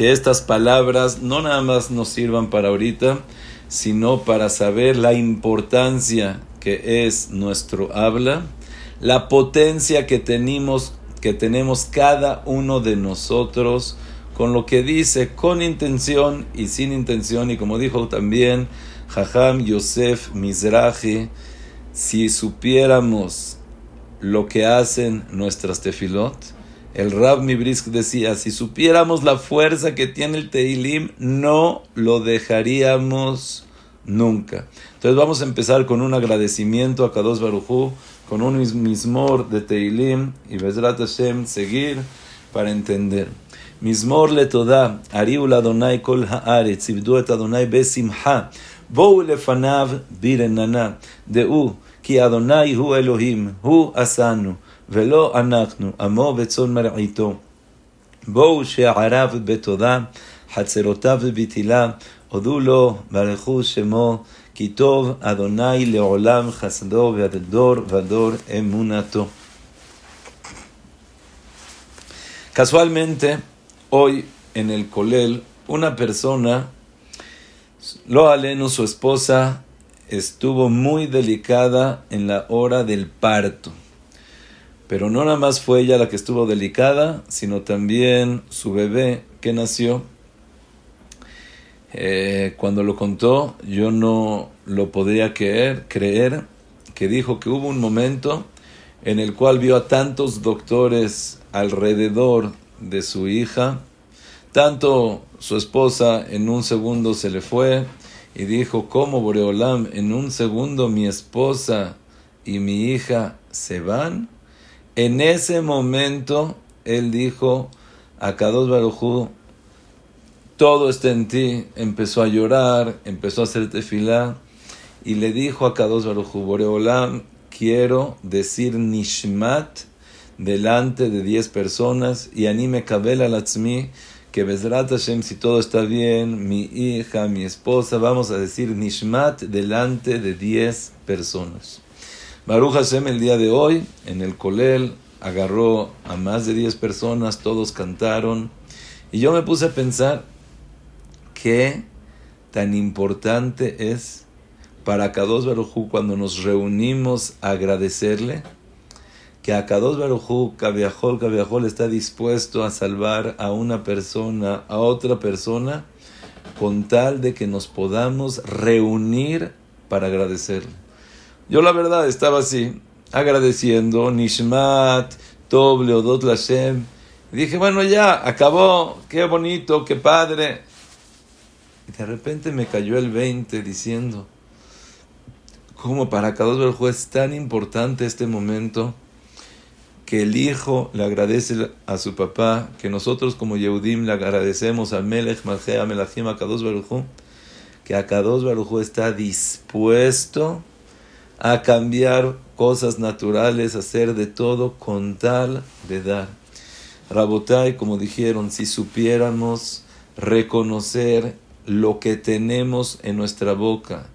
que estas palabras no nada más nos sirvan para ahorita, sino para saber la importancia que es nuestro habla, la potencia que tenemos, que tenemos cada uno de nosotros con lo que dice con intención y sin intención. Y como dijo también Jajam Yosef Mizrahi, si supiéramos lo que hacen nuestras tefilot, el Rab Mibrisk decía, si supiéramos la fuerza que tiene el Teilim, no lo dejaríamos nunca. Entonces vamos a empezar con un agradecimiento a Kadosh Baruchu, con un mismor de Teilim y Bezrat Hashem seguir para entender. Mismor le toda, ariul Adonai kol haaretz, ibdu et Adonai besimha, bou lefanav birenana, deu, ki Adonai hu Elohim, hu asanu. ולא אנחנו, עמו וצאן מרעיתו. בואו שעריו בתודה, חצרותיו ובתהילה, הודו לו, ברכו שמו, כי טוב אדוני לעולם חסדו ועד דור ודור אמונתו. Casualmente, hoy en el Colel, una persona, lo aleno, su esposa, estuvo muy delicada en la hora del parto. Pero no nada más fue ella la que estuvo delicada, sino también su bebé que nació. Eh, cuando lo contó, yo no lo podría creer, creer, que dijo que hubo un momento en el cual vio a tantos doctores alrededor de su hija, tanto su esposa en un segundo se le fue y dijo, ¿cómo Boreolam en un segundo mi esposa y mi hija se van? En ese momento, él dijo a Kadosh Barujú, todo está en ti. Empezó a llorar, empezó a hacer tefilá y le dijo a Kadosh Barujú, Boreolam, quiero decir Nishmat delante de diez personas y anime Kabel Alatzmi que Bezrat Hashem, si todo está bien, mi hija, mi esposa, vamos a decir Nishmat delante de diez personas. Baruch Hashem el día de hoy, en el Colel, agarró a más de 10 personas, todos cantaron. Y yo me puse a pensar qué tan importante es para Kadosh Barujú cuando nos reunimos a agradecerle, que a Kadosh Barujú, Kaviahol, Kaviahol está dispuesto a salvar a una persona, a otra persona, con tal de que nos podamos reunir para agradecerle. Yo la verdad estaba así, agradeciendo, Nishmat, Tov, Leodot Lashem. Dije, bueno, ya, acabó, qué bonito, qué padre. Y de repente me cayó el 20 diciendo, ¿cómo para cada dos es tan importante este momento que el hijo le agradece a su papá, que nosotros como Yehudim le agradecemos a Melech, Malchea, Melachim, a Kadosh Baruj que a Kadosh Baruj está dispuesto a cambiar cosas naturales, hacer de todo con tal de dar. Rabotai, como dijeron, si supiéramos reconocer lo que tenemos en nuestra boca.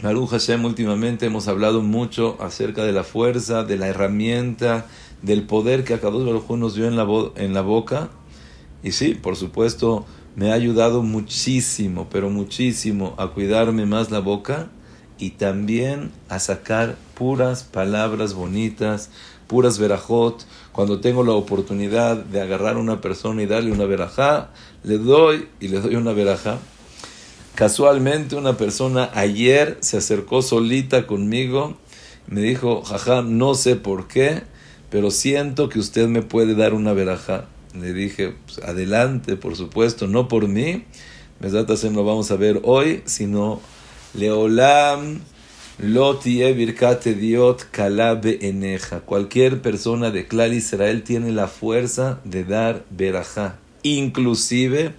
Maru Hashem, últimamente hemos hablado mucho acerca de la fuerza, de la herramienta, del poder que Akadosh Baruj nos dio en la, en la boca. Y sí, por supuesto, me ha ayudado muchísimo, pero muchísimo a cuidarme más la boca y también a sacar puras palabras bonitas, puras verajot. Cuando tengo la oportunidad de agarrar a una persona y darle una verajá, le doy y le doy una verajá. Casualmente una persona ayer se acercó solita conmigo, me dijo, jaja, no sé por qué, pero siento que usted me puede dar una verajá. Le dije, pues, adelante, por supuesto, no por mí, me lo vamos a ver hoy, sino Leolam lotie birkate diot kalabe eneja. Cualquier persona de Clar Israel tiene la fuerza de dar verajá. Inclusive,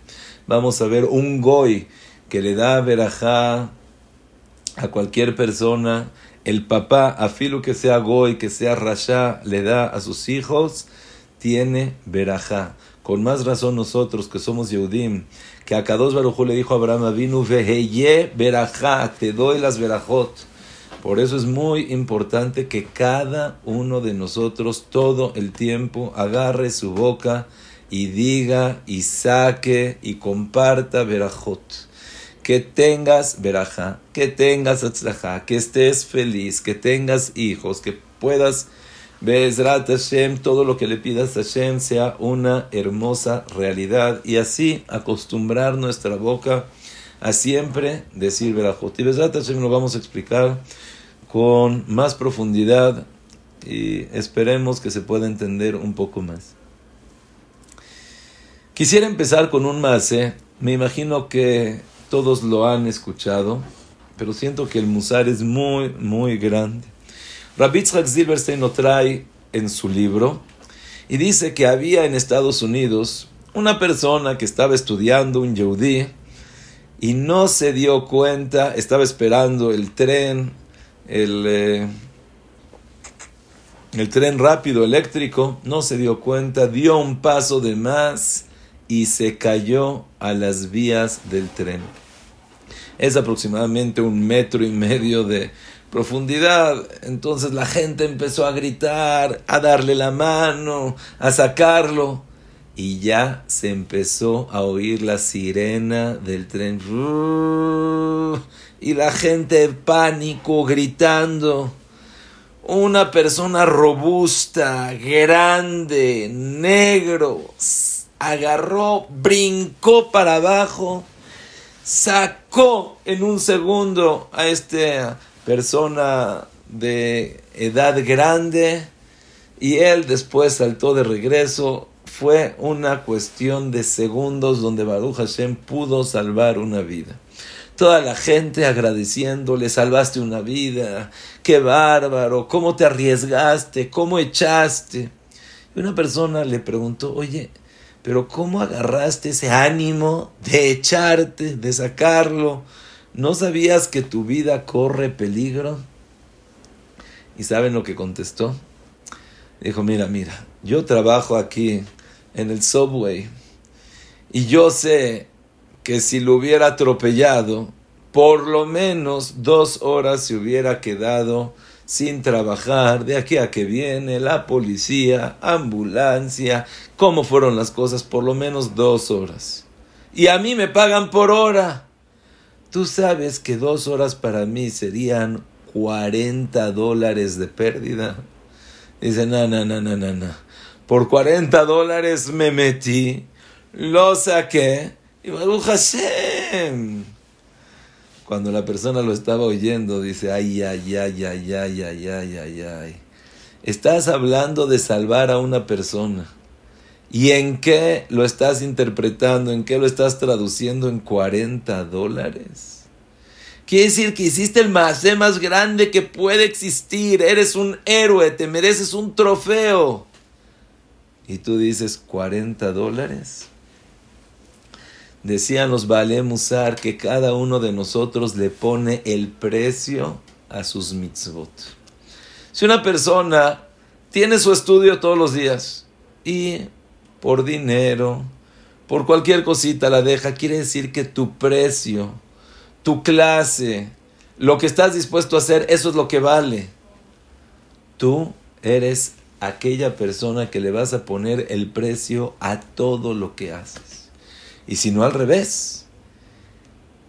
vamos a ver un goy que le da verajá a cualquier persona. El papá, afilo que sea goy, que sea rasha, le da a sus hijos, tiene verajá. Con más razón nosotros que somos Yehudim, que a Kadosh Baruj le dijo a Abraham vino veheye berajá, te doy las verajot. Por eso es muy importante que cada uno de nosotros todo el tiempo agarre su boca y diga y saque y comparta verajot. Que tengas veraja, que tengas atzlaja, que estés feliz, que tengas hijos, que puedas Bezrat Hashem, todo lo que le pidas a Hashem sea una hermosa realidad y así acostumbrar nuestra boca a siempre decir Berajot. Y Bezrat Hashem lo vamos a explicar con más profundidad y esperemos que se pueda entender un poco más. Quisiera empezar con un mase, me imagino que todos lo han escuchado, pero siento que el musar es muy, muy grande. Rabitzhak Silverstein lo trae en su libro y dice que había en Estados Unidos una persona que estaba estudiando un yehudí y no se dio cuenta, estaba esperando el tren, el, eh, el tren rápido eléctrico, no se dio cuenta, dio un paso de más y se cayó a las vías del tren. Es aproximadamente un metro y medio de, profundidad. Entonces la gente empezó a gritar, a darle la mano, a sacarlo. Y ya se empezó a oír la sirena del tren. Y la gente pánico gritando. Una persona robusta, grande, negro, agarró, brincó para abajo, sacó en un segundo a este persona de edad grande y él después saltó de regreso. Fue una cuestión de segundos donde Baruch Hashem pudo salvar una vida. Toda la gente agradeciéndole, salvaste una vida, qué bárbaro, cómo te arriesgaste, cómo echaste. Y una persona le preguntó, oye, pero ¿cómo agarraste ese ánimo de echarte, de sacarlo? ¿No sabías que tu vida corre peligro? ¿Y saben lo que contestó? Dijo, mira, mira, yo trabajo aquí en el subway y yo sé que si lo hubiera atropellado, por lo menos dos horas se hubiera quedado sin trabajar, de aquí a que viene la policía, ambulancia, cómo fueron las cosas, por lo menos dos horas. Y a mí me pagan por hora. Tú sabes que dos horas para mí serían 40 dólares de pérdida. Dice, no, no, no, no, no, no. Por 40 dólares me metí, lo saqué y Baruch Hashem. Cuando la persona lo estaba oyendo, dice, ay, ay, ay, ay, ay, ay, ay, ay, ay. Estás hablando de salvar a una persona. ¿Y en qué lo estás interpretando? ¿En qué lo estás traduciendo en 40 dólares? Quiere decir que hiciste el más más grande que puede existir. Eres un héroe, te mereces un trofeo. Y tú dices 40 dólares. Decían los Baale Musar que cada uno de nosotros le pone el precio a sus mitzvot. Si una persona tiene su estudio todos los días y por dinero, por cualquier cosita la deja, quiere decir que tu precio, tu clase, lo que estás dispuesto a hacer, eso es lo que vale. Tú eres aquella persona que le vas a poner el precio a todo lo que haces. Y si no al revés,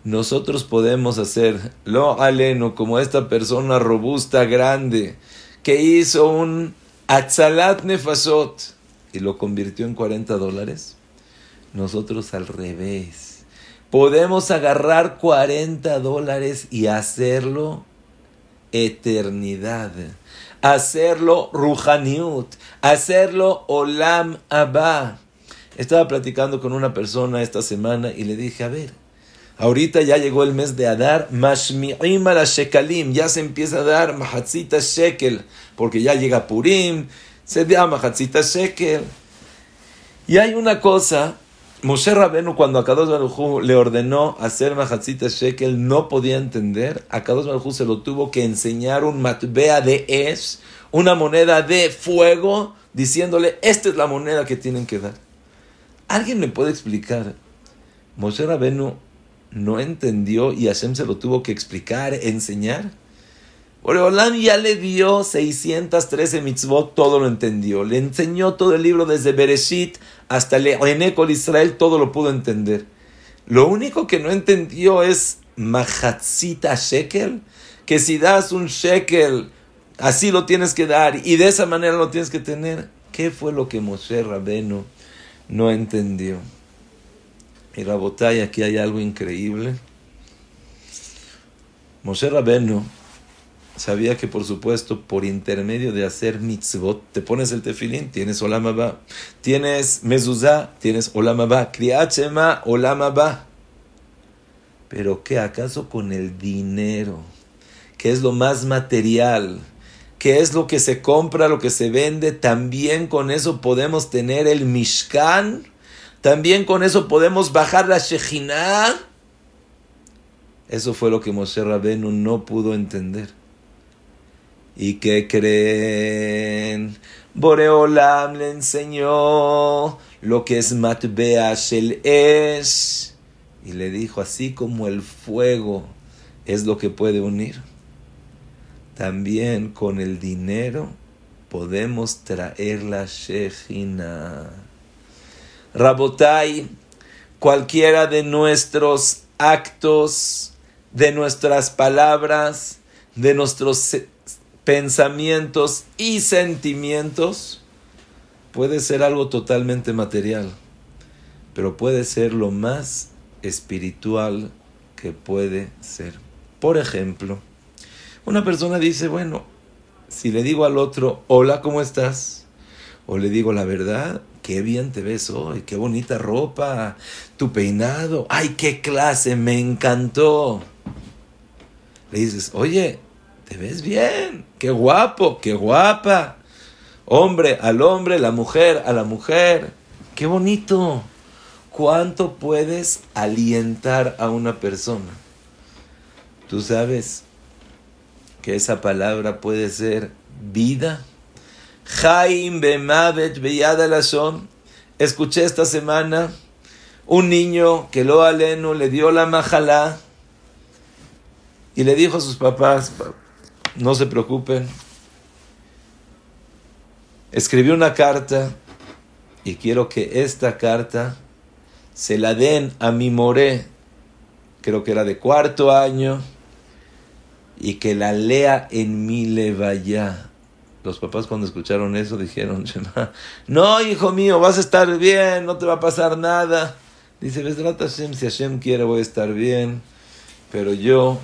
nosotros podemos hacer lo aleno como esta persona robusta, grande, que hizo un atzalat nefasot y lo convirtió en 40 dólares. Nosotros al revés. Podemos agarrar 40 dólares y hacerlo eternidad. Hacerlo ruhaniut. Hacerlo olam abba. Estaba platicando con una persona esta semana y le dije, a ver, ahorita ya llegó el mes de Adar, mashmi'im la shekalim, ya se empieza a dar mahatzita shekel, porque ya llega Purim, se llama Hatzita Shekel. Y hay una cosa, Moshe Rabenu cuando a Kadosh Baruj le ordenó hacer Mahatzita Shekel no podía entender, a Kadosh Baruj se lo tuvo que enseñar un matbea de es, una moneda de fuego, diciéndole, esta es la moneda que tienen que dar. ¿Alguien me puede explicar? Moshe Rabenu no entendió y Hashem se lo tuvo que explicar, enseñar. Boreolam ya le dio 613 mitzvot, todo lo entendió. Le enseñó todo el libro desde Bereshit hasta Le'enekol Israel, todo lo pudo entender. Lo único que no entendió es Mahatzita Shekel, que si das un Shekel, así lo tienes que dar y de esa manera lo tienes que tener. ¿Qué fue lo que Moshe Rabenu no entendió? Y Rabotay, aquí hay algo increíble. Moshe Rabenu sabía que por supuesto por intermedio de hacer mitzvot te pones el tefilín, tienes olamaba, tienes mezuzá, tienes olamaba, kriachema, olamaba. Pero ¿qué acaso con el dinero? ¿Qué es lo más material? ¿Qué es lo que se compra, lo que se vende? También con eso podemos tener el Mishkan. También con eso podemos bajar la Shejinah. Eso fue lo que Moshe Rabenu no pudo entender. ¿Y qué creen? Boreolam le enseñó lo que es Matbea Shel Esh. Y le dijo, así como el fuego es lo que puede unir, también con el dinero podemos traer la Shejina. Rabotai, cualquiera de nuestros actos, de nuestras palabras, de nuestros pensamientos y sentimientos puede ser algo totalmente material, pero puede ser lo más espiritual que puede ser. Por ejemplo, una persona dice, bueno, si le digo al otro, hola, ¿cómo estás? O le digo la verdad, qué bien te ves hoy, qué bonita ropa, tu peinado, ay, qué clase, me encantó. Le dices, oye, te ves bien, qué guapo, qué guapa. Hombre al hombre, la mujer a la mujer. Qué bonito. ¿Cuánto puedes alientar a una persona? Tú sabes que esa palabra puede ser vida. Jaim Bemavet son. Escuché esta semana un niño que lo aleno le dio la majalá y le dijo a sus papás, no se preocupen. Escribió una carta y quiero que esta carta se la den a mi moré, creo que era de cuarto año, y que la lea en mi levaya. Los papás cuando escucharon eso dijeron, no hijo mío, vas a estar bien, no te va a pasar nada. Dice, Hashem, si Hashem quiere voy a estar bien, pero yo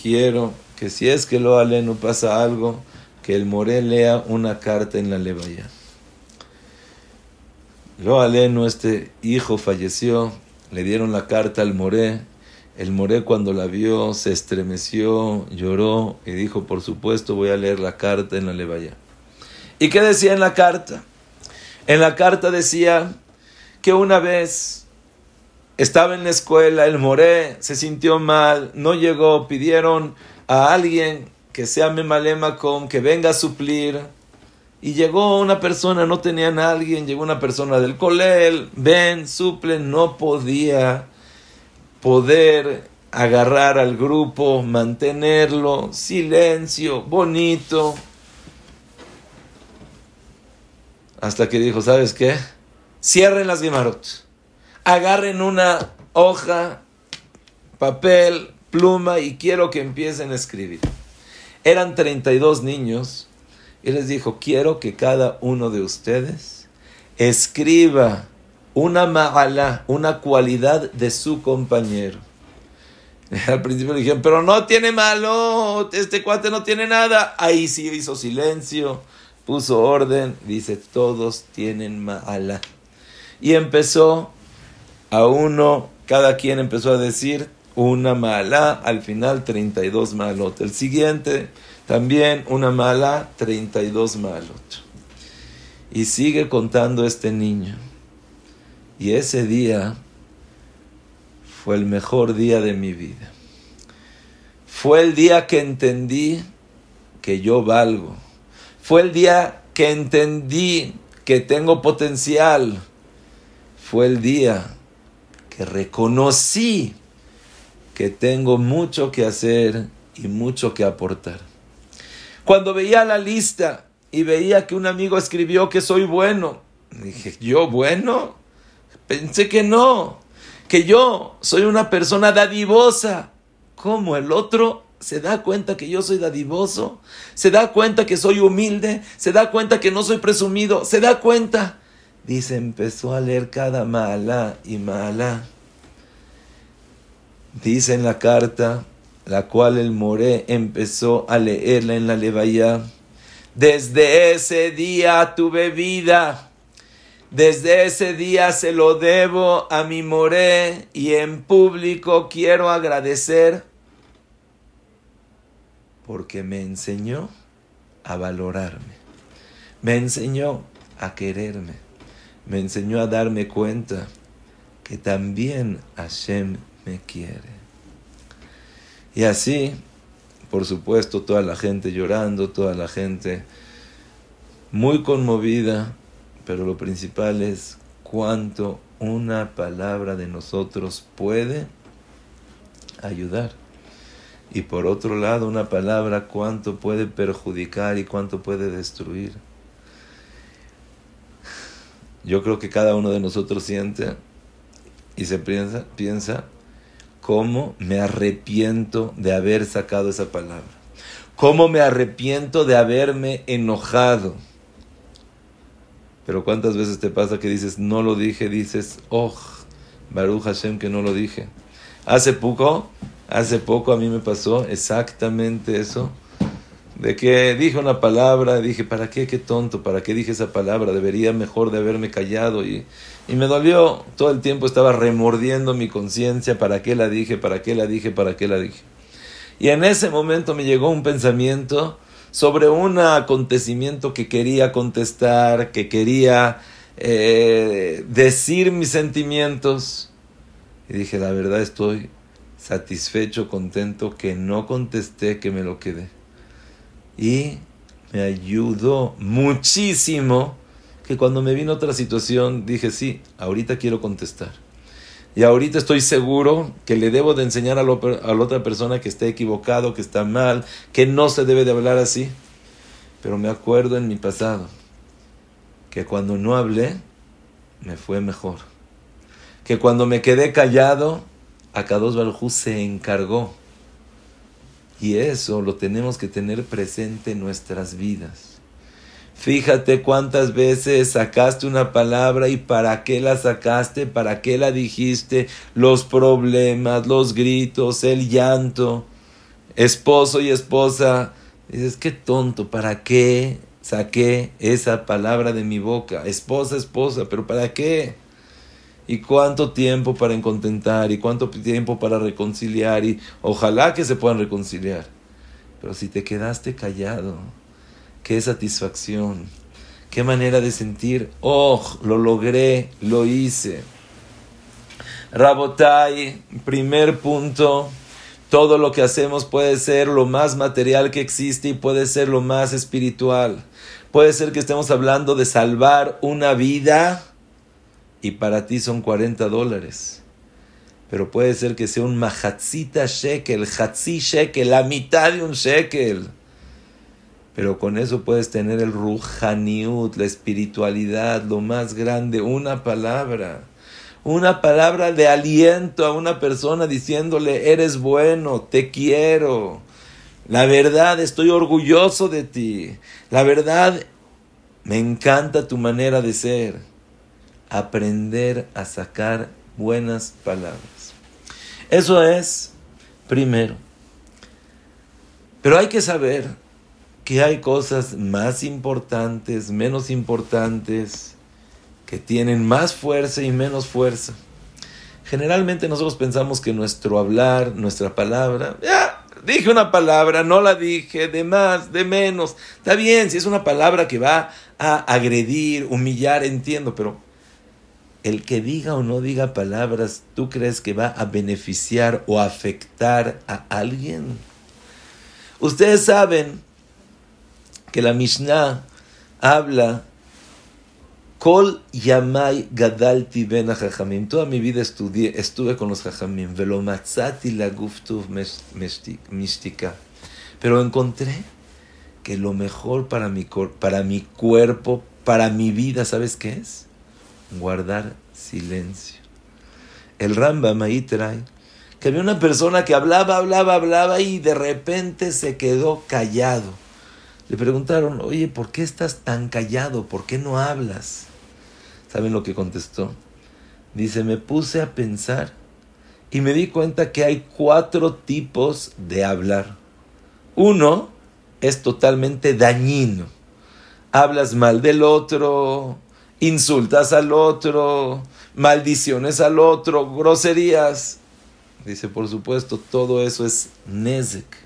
quiero que si es que lo no pasa algo, que el Moré lea una carta en la levaya. Lo aleno, este hijo falleció, le dieron la carta al Moré. El Moré cuando la vio se estremeció, lloró y dijo, por supuesto voy a leer la carta en la levaya. ¿Y qué decía en la carta? En la carta decía que una vez estaba en la escuela, el Moré se sintió mal, no llegó, pidieron a alguien que sea Memalema con que venga a suplir. Y llegó una persona, no tenían a alguien, llegó una persona del colel, ven, suple, no podía poder agarrar al grupo, mantenerlo, silencio, bonito. Hasta que dijo, ¿sabes qué? Cierren las guimarot, agarren una hoja, papel, pluma y quiero que empiecen a escribir. Eran 32 niños y les dijo, quiero que cada uno de ustedes escriba una ma'ala, una cualidad de su compañero. Al principio le dijeron, pero no tiene malo, este cuate no tiene nada. Ahí sí hizo silencio, puso orden, dice, todos tienen ma'ala. Y empezó a uno, cada quien empezó a decir, una mala, al final 32 malot. El siguiente, también una mala, 32 malot. Y sigue contando este niño. Y ese día fue el mejor día de mi vida. Fue el día que entendí que yo valgo. Fue el día que entendí que tengo potencial. Fue el día que reconocí que tengo mucho que hacer y mucho que aportar. Cuando veía la lista y veía que un amigo escribió que soy bueno, dije, ¿yo bueno? Pensé que no, que yo soy una persona dadivosa. ¿Cómo el otro se da cuenta que yo soy dadivoso? ¿Se da cuenta que soy humilde? ¿Se da cuenta que no soy presumido? ¿Se da cuenta? Dice, empezó a leer cada mala y mala. Dice en la carta, la cual el Moré empezó a leerla en la Levaya. Desde ese día tuve vida. Desde ese día se lo debo a mi Moré y en público quiero agradecer porque me enseñó a valorarme. Me enseñó a quererme. Me enseñó a darme cuenta que también Hashem me quiere. Y así, por supuesto, toda la gente llorando, toda la gente muy conmovida, pero lo principal es cuánto una palabra de nosotros puede ayudar. Y por otro lado, una palabra cuánto puede perjudicar y cuánto puede destruir. Yo creo que cada uno de nosotros siente y se piensa, piensa cómo me arrepiento de haber sacado esa palabra. Cómo me arrepiento de haberme enojado. Pero cuántas veces te pasa que dices, no lo dije, dices, oh, Baruch Hashem que no lo dije. Hace poco, hace poco a mí me pasó exactamente eso de que dije una palabra, dije, ¿para qué? Qué tonto, ¿para qué dije esa palabra? Debería mejor de haberme callado y, y me dolió, todo el tiempo estaba remordiendo mi conciencia, ¿para qué la dije? ¿Para qué la dije? ¿Para qué la dije? Y en ese momento me llegó un pensamiento sobre un acontecimiento que quería contestar, que quería eh, decir mis sentimientos. Y dije, la verdad estoy satisfecho, contento, que no contesté, que me lo quedé y me ayudó muchísimo que cuando me vino otra situación dije, sí, ahorita quiero contestar. Y ahorita estoy seguro que le debo de enseñar a, la otra persona que está equivocado, que está mal, que no se debe de hablar así. Pero me acuerdo en mi pasado que cuando no hablé, me fue mejor. Que cuando me quedé callado, Akados Baljú se encargó y eso lo tenemos que tener presente en nuestras vidas. Fíjate cuántas veces sacaste una palabra y para qué la sacaste, para qué la dijiste, los problemas, los gritos, el llanto, esposo y esposa. Dices, qué tonto, ¿para qué saqué esa palabra de mi boca? Esposa, esposa, pero ¿para qué? Y cuánto tiempo para encontentar y cuánto tiempo para reconciliar y ojalá que se puedan reconciliar. Pero si te quedaste callado, qué satisfacción, qué manera de sentir, oh, lo logré, lo hice. Rabotai, primer punto, todo lo que hacemos puede ser lo más material que existe y puede ser lo más espiritual. Puede ser que estemos hablando de salvar una vida y para ti son 40 dólares. Pero puede ser que sea un mahatzita shekel, hatzi shekel, la mitad de un shekel. Pero con eso puedes tener el ruhaniut, la espiritualidad, lo más grande, una palabra. Una palabra de aliento a una persona diciéndole, eres bueno, te quiero. La verdad, estoy orgulloso de ti. La verdad, me encanta tu manera de ser aprender a sacar buenas palabras. Eso es primero. Pero hay que saber que hay cosas más importantes, menos importantes, que tienen más fuerza y menos fuerza. Generalmente nosotros pensamos que nuestro hablar, nuestra palabra, ya, dije una palabra, no la dije, de más, de menos. Está bien, si es una palabra que va a agredir, humillar, entiendo, pero el que diga o no diga palabras, ¿tú crees que va a beneficiar o afectar a alguien? Ustedes saben que la Mishnah habla Kol Yamai Gadalti Ben. Toda mi vida estudié, estuve con los Jajamim. Velomatzati la Mishtika. Pero encontré que lo mejor para mi, para mi cuerpo, para mi vida, ¿sabes qué es? Guardar silencio. El Rambam ahí trae que había una persona que hablaba, hablaba, hablaba y de repente se quedó callado. Le preguntaron, oye, ¿por qué estás tan callado? ¿Por qué no hablas? ¿Saben lo que contestó? Dice, me puse a pensar y me di cuenta que hay cuatro tipos de hablar. Uno es totalmente dañino. Hablas mal del otro, insultas al otro, maldiciones al otro, groserías. Dice, por supuesto, todo eso es Nezek.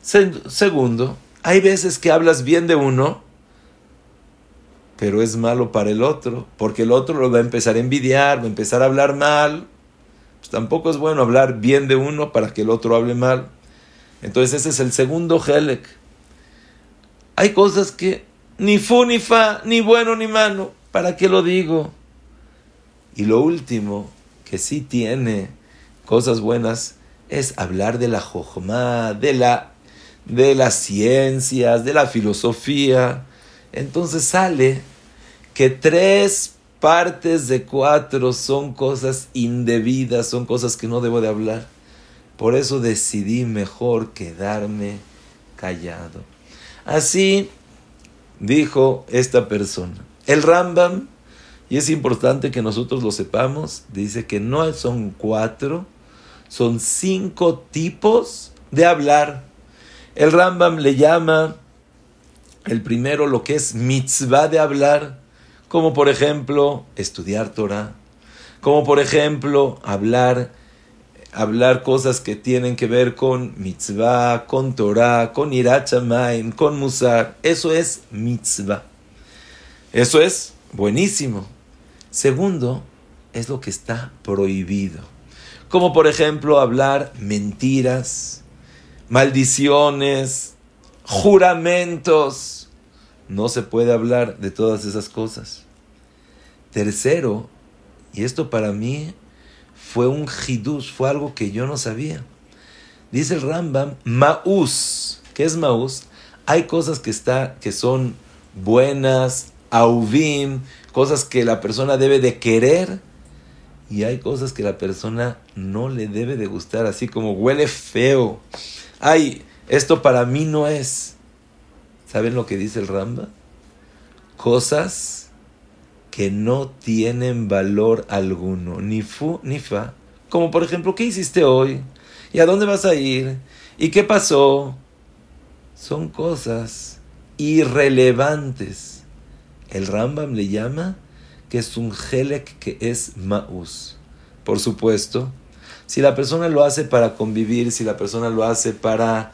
Segundo, hay veces que hablas bien de uno, pero es malo para el otro, porque el otro lo va a empezar a envidiar, va a empezar a hablar mal. Pues tampoco es bueno hablar bien de uno para que el otro hable mal. Entonces ese es el segundo Helek. Hay cosas que ni fu ni fa, ni bueno ni malo. ¿Para qué lo digo? Y lo último, que sí tiene cosas buenas, es hablar de la jojma, de, la, de las ciencias, de la filosofía. Entonces sale que tres partes de cuatro son cosas indebidas, son cosas que no debo de hablar. Por eso decidí mejor quedarme callado. Así dijo esta persona. El Rambam, y es importante que nosotros lo sepamos, dice que no son cuatro, son cinco tipos de hablar. El Rambam le llama el primero lo que es mitzvah de hablar, como por ejemplo estudiar Torah, como por ejemplo hablar hablar cosas que tienen que ver con mitzvah, con Torah, con irachamaim, con musar. Eso es mitzvah. Eso es buenísimo. Segundo, es lo que está prohibido. Como por ejemplo hablar mentiras, maldiciones, juramentos. No se puede hablar de todas esas cosas. Tercero, y esto para mí fue un hidus, fue algo que yo no sabía. Dice el Rambam, maús. ¿Qué es maús? Hay cosas que, está, que son buenas, auvim, cosas que la persona debe de querer y hay cosas que la persona no le debe de gustar, así como huele feo. Ay, esto para mí no es. ¿Saben lo que dice el Rambam? Cosas que no tienen valor alguno, ni fu ni fa. Como por ejemplo, ¿qué hiciste hoy? ¿Y a dónde vas a ir? ¿Y qué pasó? Son cosas irrelevantes. El Rambam le llama que es un helek que es maus. Por supuesto, si la persona lo hace para convivir, si la persona lo hace para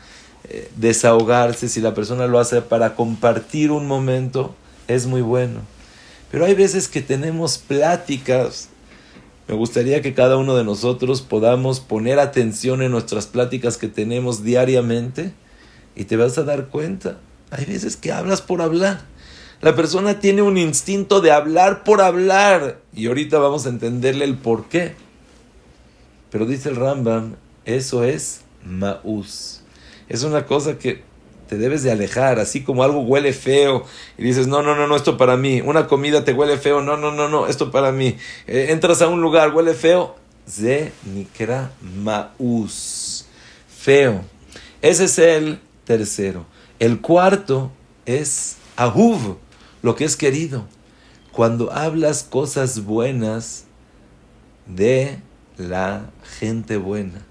eh, desahogarse, si la persona lo hace para compartir un momento, es muy bueno. Pero hay veces que tenemos pláticas. Me gustaría que cada uno de nosotros podamos poner atención en nuestras pláticas que tenemos diariamente y te vas a dar cuenta. Hay veces que hablas por hablar. La persona tiene un instinto de hablar por hablar y ahorita vamos a entenderle el por qué. Pero dice el Rambam, eso es maús. Es una cosa que te debes de alejar, así como algo huele feo y dices, no, no, no, no, esto para mí, una comida te huele feo, no, no, no, no, esto para mí, eh, entras a un lugar, huele feo, ze nikra maus, feo. Ese es el tercero. El cuarto es ahuv, lo que es querido. Cuando hablas cosas buenas de la gente buena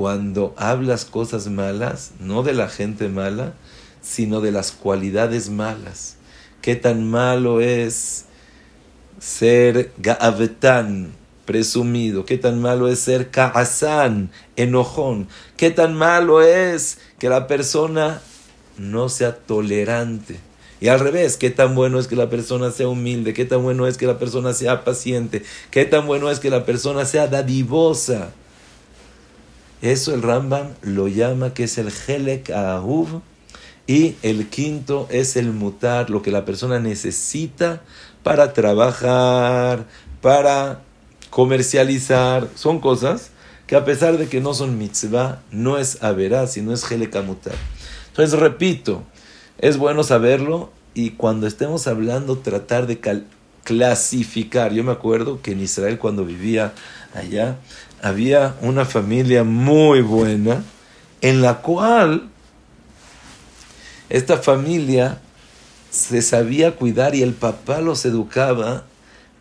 cuando hablas cosas malas, no de la gente mala, sino de las cualidades malas. Qué tan malo es ser ga'avetán, presumido, qué tan malo es ser ka'asán, enojón, qué tan malo es que la persona no sea tolerante. Y al revés, qué tan bueno es que la persona sea humilde, qué tan bueno es que la persona sea paciente, qué tan bueno es que la persona sea dadivosa. Eso el Rambam lo llama que es el Helek Ahuv. Y el quinto es el mutar, lo que la persona necesita para trabajar, para comercializar. Son cosas que a pesar de que no son mitzvah, no es averá, sino es mutar. Entonces, repito, es bueno saberlo y cuando estemos hablando tratar de clasificar. Yo me acuerdo que en Israel cuando vivía allá había una familia muy buena en la cual esta familia se sabía cuidar y el papá los educaba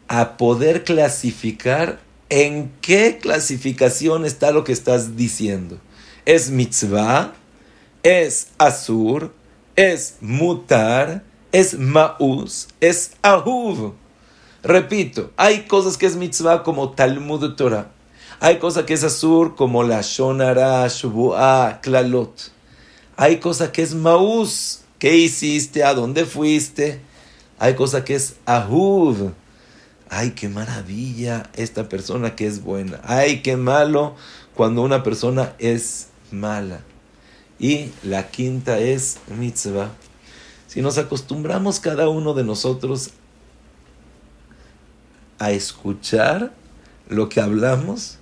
a poder clasificar en qué clasificación está lo que estás diciendo. Es mitzvah, es asur, es mutar, es maús, es ahuv. Repito, hay cosas que es mitzvah como Talmud Torah. Hay cosas que es asur como la shonara, shubuah, klalot. Hay cosas que es maús. ¿Qué hiciste? ¿A dónde fuiste? Hay cosas que es ahuv. Ay, qué maravilla esta persona que es buena. Ay, qué malo cuando una persona es mala. Y la quinta es mitzvah. Si nos acostumbramos cada uno de nosotros a escuchar lo que hablamos,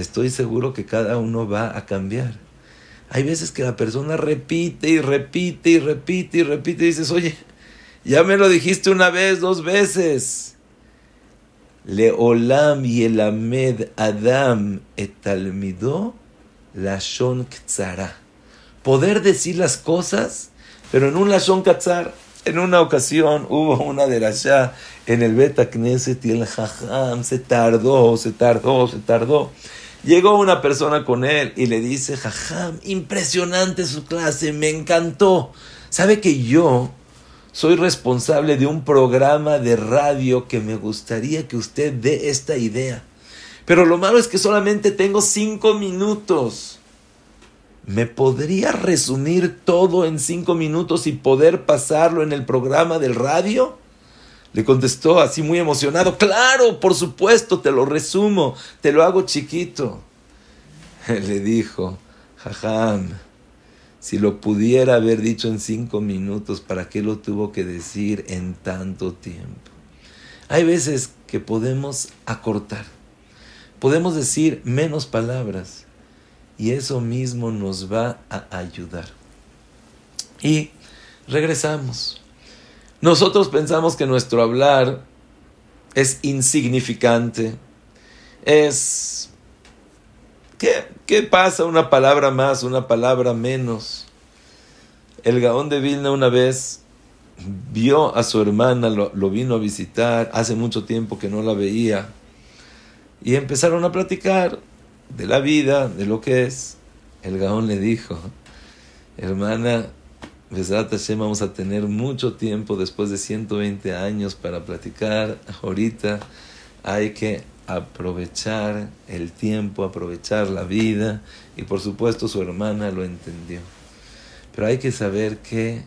estoy seguro que cada uno va a cambiar. Hay veces que la persona repite y repite y repite y repite y dices, oye, ya me lo dijiste una vez, dos veces. Leolam y el Amed Adam etalmidó lashon ktsara. Poder decir las cosas pero en un Lashon Katzar, en una ocasión hubo una de allá en el Beta Knesset y el Jajam se tardó, se tardó, se tardó. Llegó una persona con él y le dice, Jajam, impresionante su clase, me encantó. ¿Sabe que yo soy responsable de un programa de radio que me gustaría que usted dé esta idea? Pero lo malo es que solamente tengo cinco minutos. ¿Me podría resumir todo en cinco minutos y poder pasarlo en el programa del radio? Le contestó así muy emocionado, claro, por supuesto, te lo resumo, te lo hago chiquito. Le dijo, jajam, si lo pudiera haber dicho en cinco minutos, ¿para qué lo tuvo que decir en tanto tiempo? Hay veces que podemos acortar, podemos decir menos palabras y eso mismo nos va a ayudar. Y regresamos. Nosotros pensamos que nuestro hablar es insignificante, es... ¿Qué, qué pasa? Una palabra más, una palabra menos. El Gaón de Vilna una vez vio a su hermana, lo, lo, vino a visitar, hace mucho tiempo que no la veía, y empezaron a platicar de la vida, de lo que es, el Gaón le dijo, hermana, Besrat Hashem, vamos a tener mucho tiempo después de 120 años para platicar. Ahorita hay que aprovechar el tiempo, aprovechar la vida. Y por supuesto su hermana lo entendió. Pero hay que saber que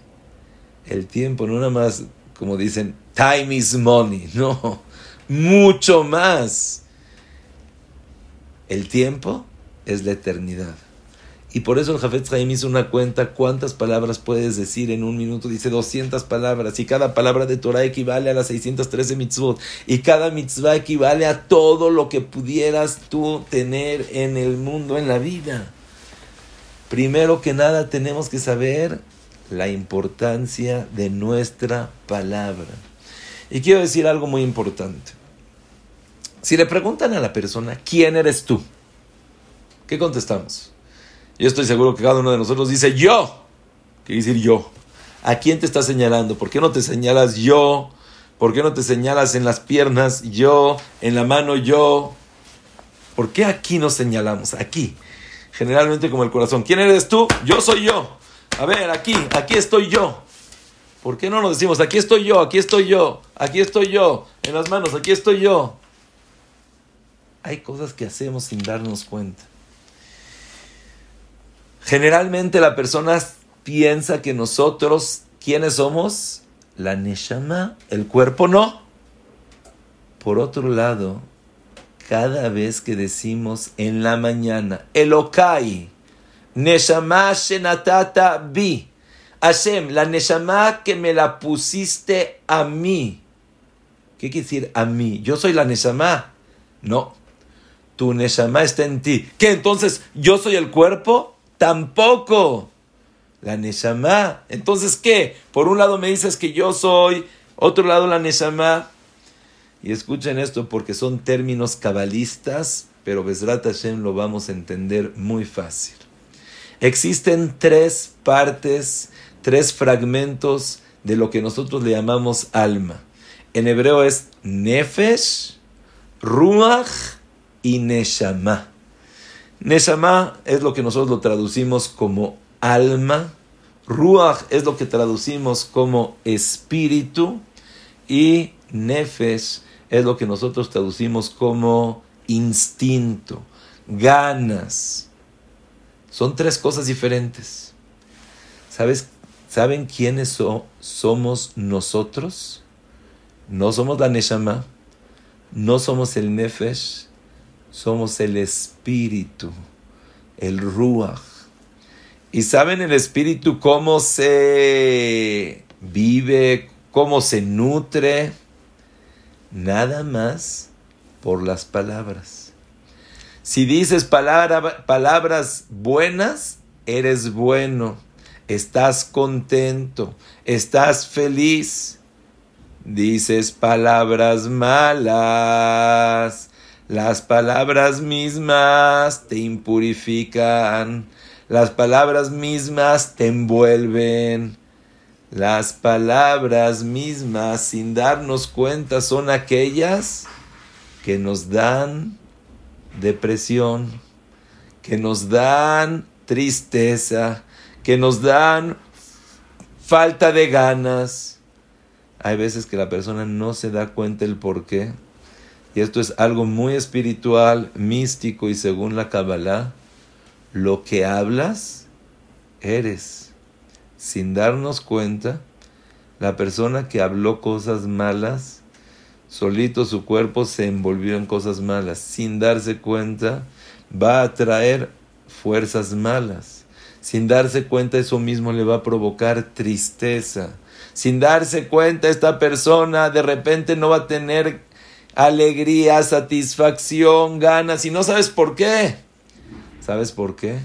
el tiempo no nada más, como dicen, time is money, no, mucho más. El tiempo es la eternidad. Y por eso el Jafet Haim hizo una cuenta cuántas palabras puedes decir en un minuto. Dice 200 palabras. Y cada palabra de Torah equivale a las 613 mitzvot. Y cada mitzvah equivale a todo lo que pudieras tú tener en el mundo, en la vida. Primero que nada tenemos que saber la importancia de nuestra palabra. Y quiero decir algo muy importante. Si le preguntan a la persona, ¿quién eres tú? ¿Qué contestamos? Yo estoy seguro que cada uno de nosotros dice yo. ¿Qué quiere decir yo? ¿A quién te está señalando? ¿Por qué no te señalas yo? ¿Por qué no te señalas en las piernas yo? ¿En la mano yo? ¿Por qué aquí nos señalamos? Aquí. Generalmente como el corazón. ¿Quién eres tú? Yo soy yo. A ver, aquí, aquí estoy yo. ¿Por qué no nos decimos, aquí estoy yo, aquí estoy yo, aquí estoy yo, en las manos, aquí estoy yo? hay cosas que hacemos sin darnos cuenta. Generalmente la persona piensa que nosotros, ¿quiénes somos? La Neshama, el cuerpo no. Por otro lado, cada vez que decimos en la mañana, Elokai, Neshama Shenatata Bi, Hashem, la Neshama que me la pusiste a mí. ¿Qué quiere decir a mí? Yo soy la Neshama. No, tu Neshama está en ti. ¿Qué entonces yo soy el cuerpo? Tampoco. la Neshama. Entonces, ¿qué? Por un lado me dices que yo soy, otro lado la Neshama. Y escuchen esto porque son términos cabalistas, pero Besrat Hashem lo vamos a entender muy fácil. Existen tres partes, tres fragmentos de lo que nosotros le llamamos alma. En hebreo es Nefesh, Ruach y Neshama. Neshama es lo que nosotros lo traducimos como alma. Ruach es lo que traducimos como espíritu. Y Nefesh es lo que nosotros traducimos como instinto, ganas. Son tres cosas diferentes. ¿Sabes? ¿Saben quiénes somos nosotros? No somos la Neshama, no somos el Nefesh, somos el espíritu, el Ruach. ¿Y saben el espíritu cómo se vive, cómo se nutre? nada más por las palabras. Si dices palabras buenas, eres bueno, estás contento, estás feliz. Dices palabras malas, las palabras mismas te impurifican, las palabras mismas te envuelven, las palabras mismas, sin darnos cuenta, son aquellas que nos dan depresión, que nos dan tristeza, que nos dan falta de ganas. Hay veces que la persona no se da cuenta el por qué. Esto es algo muy espiritual, místico y según la Kabbalah, lo que hablas, eres sin darnos cuenta, la persona que habló cosas malas, solito su cuerpo se envolvió en cosas malas. Sin darse cuenta, va a traer fuerzas malas. Sin darse cuenta, eso mismo le va a provocar tristeza. Sin darse cuenta, esta persona de repente no va a tener alegría, satisfacción, ganas. Y no sabes por qué. ¿Sabes por qué?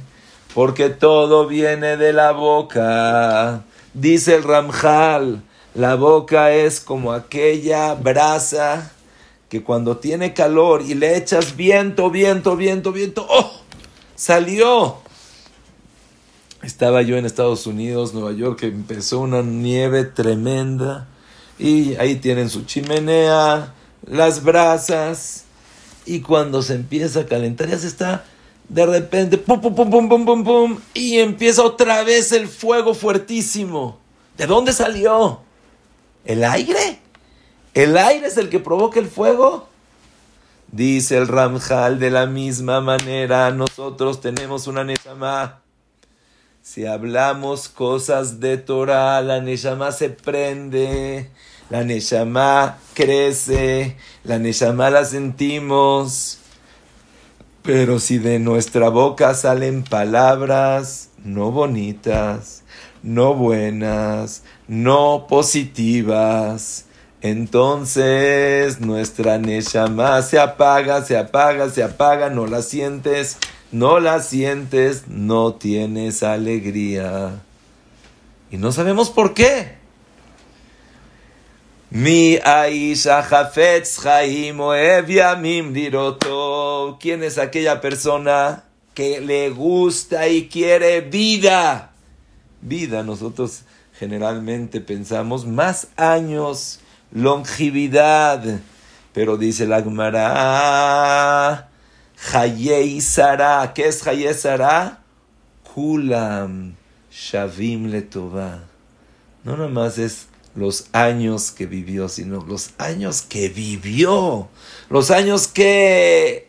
porque todo viene de la boca. Dice el Ramjal, la boca es como aquella brasa que cuando tiene calor y le echas viento, viento, viento, viento, ¡oh! Salió. Estaba yo en Estados Unidos, Nueva York, que empezó una nieve tremenda y ahí tienen su chimenea, las brasas y cuando se empieza a calentar ya se está de repente, pum, pum, pum, pum, pum, pum, pum, y empieza otra vez el fuego fuertísimo. ¿De dónde salió? ¿El aire? ¿El aire es el que provoca el fuego? Dice el Ramjal, de la misma manera nosotros tenemos una Neshama. Si hablamos cosas de Torah, la Neshama se prende, la Neshama crece, la Neshama la sentimos. Pero si de nuestra boca salen palabras no bonitas, no buenas, no positivas, entonces nuestra Neshama se apaga, se apaga, se apaga, no la sientes, no la sientes, no tienes alegría. Y no sabemos por qué. Mi Aisha Jafetz Chaim Diroto. ¿Quién es aquella persona que le gusta y quiere vida? Vida, nosotros generalmente pensamos más años, longevidad. Pero dice la Gemara, Hayei Sara. ¿Qué es Hayei Sara? Kulam Shavim Letová. No nomás es los años que vivió, sino los años que vivió, los años que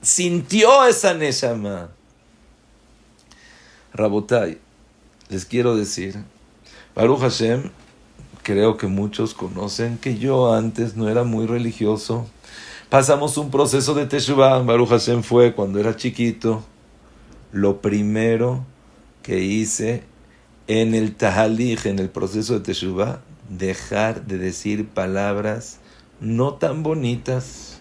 sintió esa Neshama. Rabotai, les quiero decir, Baruch Hashem, creo que muchos conocen que yo antes no era muy religioso. Pasamos un proceso de Teshuvah. Baruch Hashem fue cuando era chiquito. Lo primero que hice en el tahalij, en el proceso de Teshuvah, dejar de decir palabras no tan bonitas,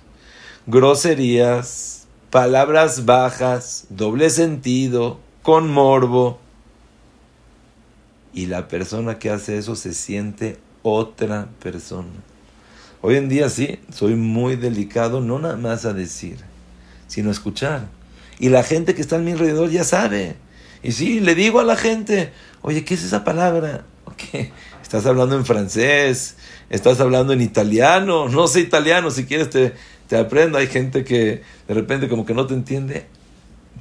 groserías, palabras bajas, doble sentido, con morbo. y la persona que hace eso se siente otra persona. Hoy en día sí, soy muy delicado, no nada más a decir, sino a escuchar. Y la gente que está a mi alrededor ya sabe. Y sí, le digo a la gente, oye, ¿qué es esa palabra? ¿Qué? ¿Estás hablando en francés? ¿Estás hablando en italiano? No sé italiano, si quieres te, te aprendo. Hay gente que de repente como que no te entiende.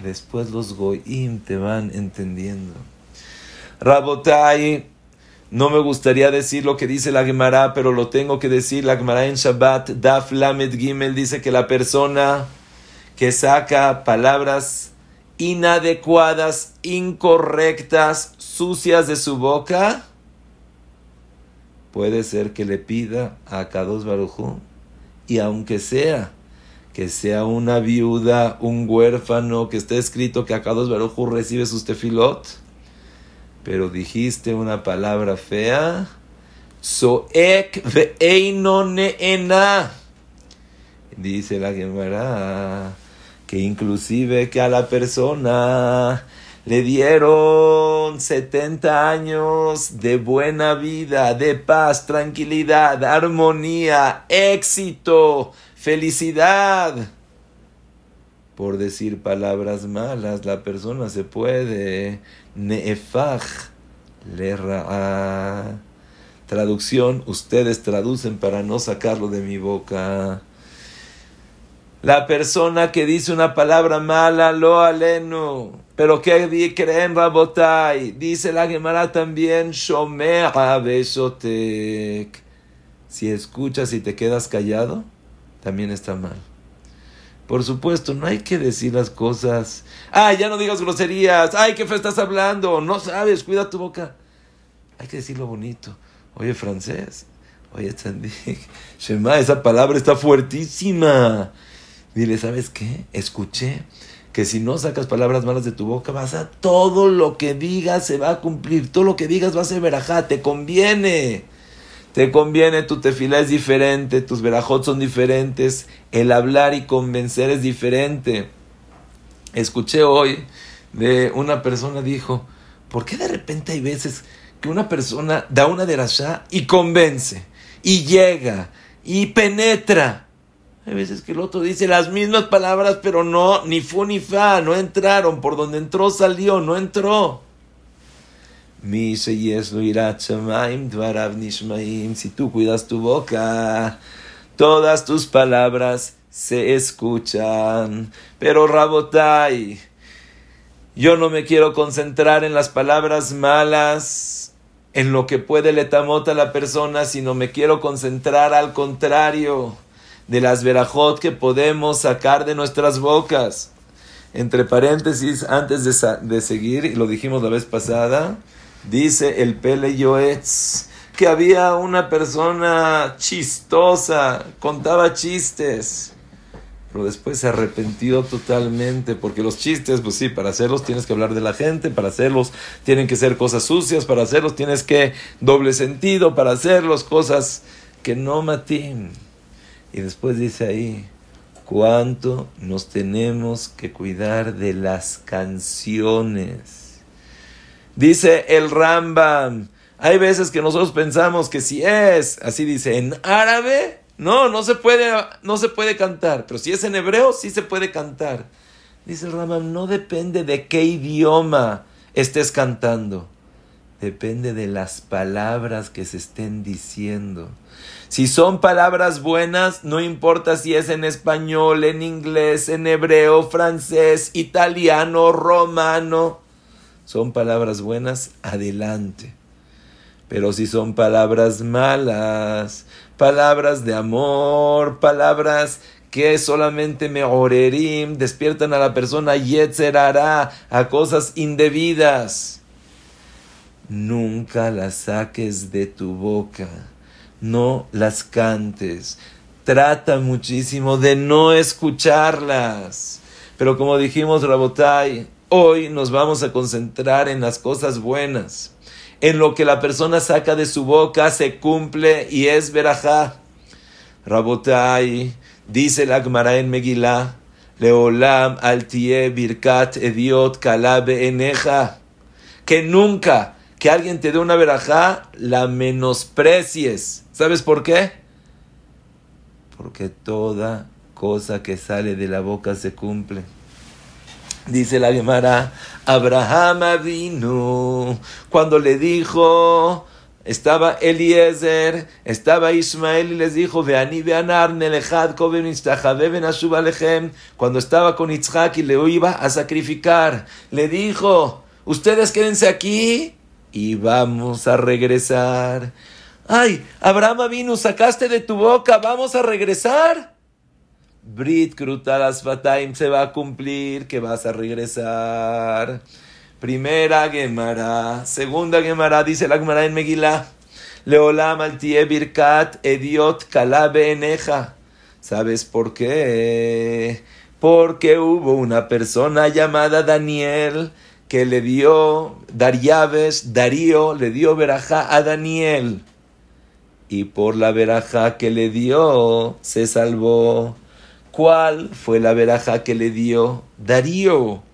Después los goim te van entendiendo. Rabotai, no me gustaría decir lo que dice la Gemara, pero lo tengo que decir. La Gemara en Shabbat, Daf Lamed Gimel, dice que la persona que saca palabras inadecuadas, incorrectas, sucias de su boca, puede ser que le pida a Kados Barujú, y aunque sea que sea una viuda, un huérfano, que esté escrito que Akados Barujú recibe sus tefilot, pero dijiste una palabra fea, soek neena. Dice la Gemara que inclusive que a la persona le dieron 70 años de buena vida, de paz, tranquilidad, armonía, éxito, felicidad. Por decir palabras malas, la persona se puede neefaj le Traducción, ustedes traducen para no sacarlo de mi boca. La persona que dice una palabra mala, lo aleno. Pero que creen Rabotai, dice la Gemara también, Shomea Besotek. Si escuchas y te quedas callado, también está mal. Por supuesto, no hay que decir las cosas. Ay, ya no digas groserías. Ay, qué fe estás hablando. No sabes, cuida tu boca. Hay que decir lo bonito. Oye, francés. Oye, Tzadik. Shema, esa palabra está fuertísima. Dile, ¿sabes qué? Escuché que si no sacas palabras malas de tu boca, vas a todo lo que digas se va a cumplir. Todo lo que digas va a ser verajá. Te conviene. Te conviene, tu tefila es diferente, tus verajot son diferentes, el hablar y convencer es diferente. Escuché hoy de una persona dijo, ¿por qué de repente hay veces que una persona da una derashá y convence, y llega, y penetra? Hay veces que el otro dice las mismas palabras, pero no, ni fu ni fa, no entraron, por donde entró salió, no entró. Si tú cuidas tu boca, todas tus palabras se escuchan. Pero Rabotai, yo no me quiero concentrar en las palabras malas, en lo que puede letamota a la persona, sino me quiero concentrar al contrario de las verajot que podemos sacar de nuestras bocas. Entre paréntesis, antes de, seguir, lo dijimos la vez pasada, Dice el Pele Yoetz que había una persona chistosa, contaba chistes, pero después se arrepintió totalmente, porque los chistes, pues sí, para hacerlos tienes que hablar de la gente, para hacerlos tienen que ser cosas sucias, para hacerlos tienes que doble sentido, para hacerlos cosas que no matin. Y después dice ahí, cuánto nos tenemos que cuidar de las canciones Dice el Rambam. Hay veces que nosotros pensamos que si es, así dice, en árabe, no, no se puede, no se puede cantar. Pero si es en hebreo, sí se puede cantar. Dice el Rambam, no depende de qué idioma estés cantando. Depende de las palabras que se estén diciendo. Si son palabras buenas, no importa si es en español, en inglés, en hebreo, francés, italiano, romano son palabras buenas, adelante. Pero si son palabras malas, palabras de amor, palabras que solamente me orerim, despiertan a la persona yetzerará a cosas indebidas. Nunca las saques de tu boca, no las cantes. Trata muchísimo de no escucharlas. Pero como dijimos, Rabotai, Hoy nos vamos a concentrar en las cosas buenas. En lo que la persona saca de su boca se cumple y es verajá. Rabotai, dice la Gemara en Megillah, Leolam altie birkat ediot kalabe eneja. Que nunca que alguien te dé una verajá, la menosprecies. ¿Sabes por qué? Porque toda cosa que sale de la boca se cumple. Dice la Gemara, Abraham vino cuando le dijo, estaba Eliezer, estaba Ismael y les dijo, Veani veanar nelejad cuando estaba con Itzhak y le iba a sacrificar, le dijo, ustedes quédense aquí y vamos a regresar. Ay, Abraham vino, sacaste de tu boca, vamos a regresar. Brit Krutalas Fataim se va a cumplir, que vas a regresar. Primera Gemara, segunda Gemara, dice la Gemara en Megillah. Leolam altie birkat ediot kalabe eneja. ¿Sabes por qué? Porque hubo una persona llamada Daniel que le dio, Dariaves, Darío, le dio verajá a Daniel. Y por la verajá que le dio, se salvó. ¿Cuál fue la veraja que le dio Darío?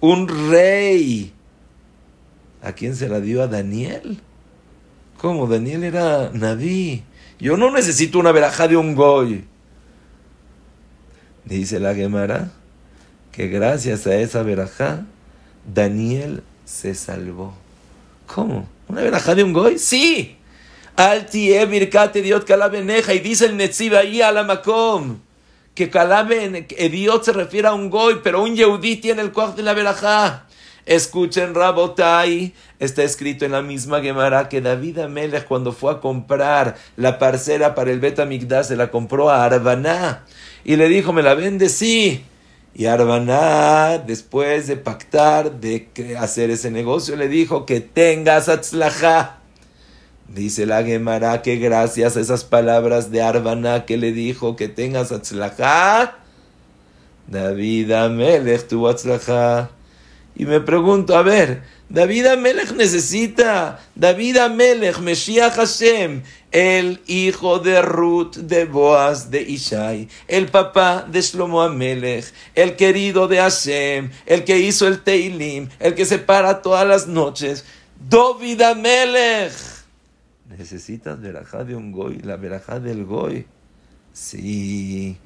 Un rey. ¿A quién se la dio? A Daniel. ¿Cómo? Daniel era Naví. Yo no necesito una veraja de un goy. Dice la Gemara que gracias a esa veraja Daniel se salvó. ¿Cómo? ¿Una veraja de un goy? Sí. Altie birkate diot kalabeneja y dice el Netziv ahí a Macom que Calaben, Ediot se refiere a un goy, pero un Yehudí tiene el cuarto de la verajá. Escuchen Rabotai, está escrito en la misma Gemara que David Amelech cuando fue a comprar la parcela para el Betamigdash se la compró a Arbaná y le dijo, ¿me la vende? Sí. Y Arbaná, después de pactar, de hacer ese negocio, le dijo que tengas atzlajá. Dice la Gemara que gracias a esas palabras de Arbana que le dijo que tengas atzlajá, David Amelech tuvo atzlajá. Y me pregunto, a ver, David Amelech necesita, David Amelech, Meshiach Hashem, el hijo de Ruth, de Boaz, de Ishai, el papá de Shlomo Amelech, el querido de Hashem, el que hizo el Teilim, el que se para todas las noches, David Amelech necesitas verajá de un goy, la verajá del goy. Sí,